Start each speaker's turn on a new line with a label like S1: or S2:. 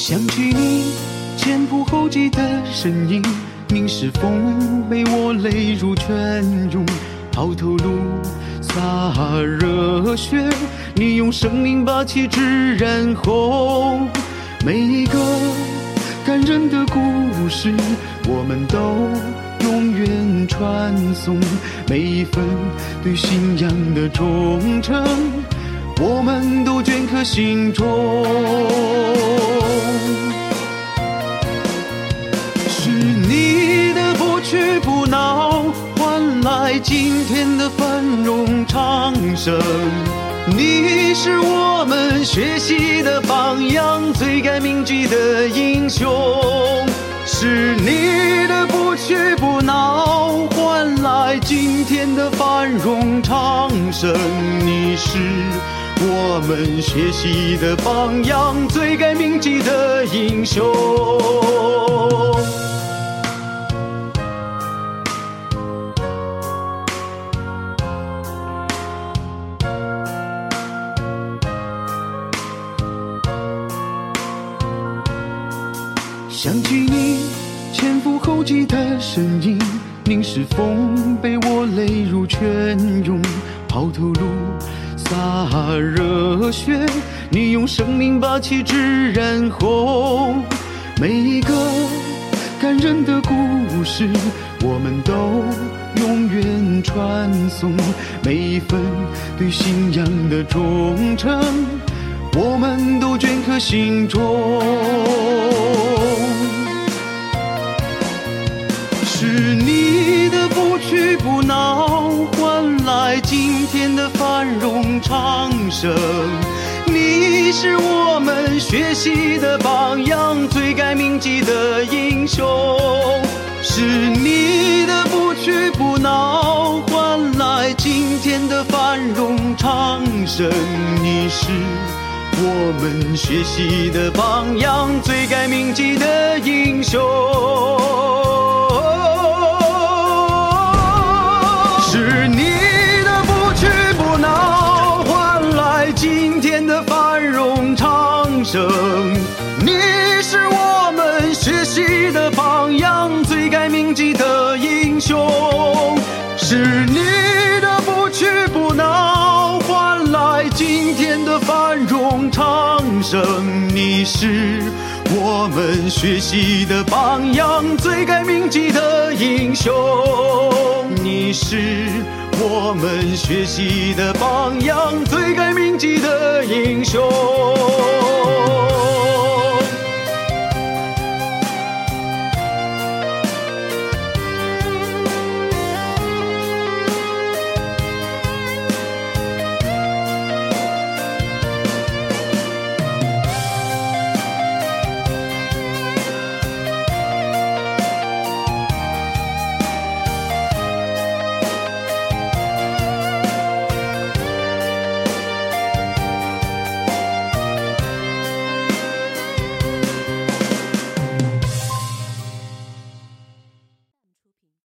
S1: 想起你前仆后继的身影，凝视风被我泪如泉涌，抛头颅洒热血，你用生命把旗帜染红。每一个感人的故事，我们都永远传颂；每一份对信仰的忠诚，我们都镌刻心中。今天的繁荣昌盛。你是我们学习的榜样，最该铭记的英雄。是你的不屈不挠，换来今天的繁荣昌盛。你是我们学习的榜样，最该铭记的英雄。想起你前赴后继的身影，凝视风被我泪如泉涌，抛头颅洒热血，你用生命把旗帜染红。每一个感人的故事，我们都永远传颂；每一份对信仰的忠诚，我们都镌刻心中。的繁荣昌盛。你是我们学习的榜样，最该铭记的英雄。是你的不屈不挠，换来今天的繁荣昌盛。你是我们学习的榜样，最该铭记的英雄。不能，换来今天的繁荣昌盛。你是我们学习的榜样，最该铭记的英雄。你是我们学习的榜样，最该铭记的英雄。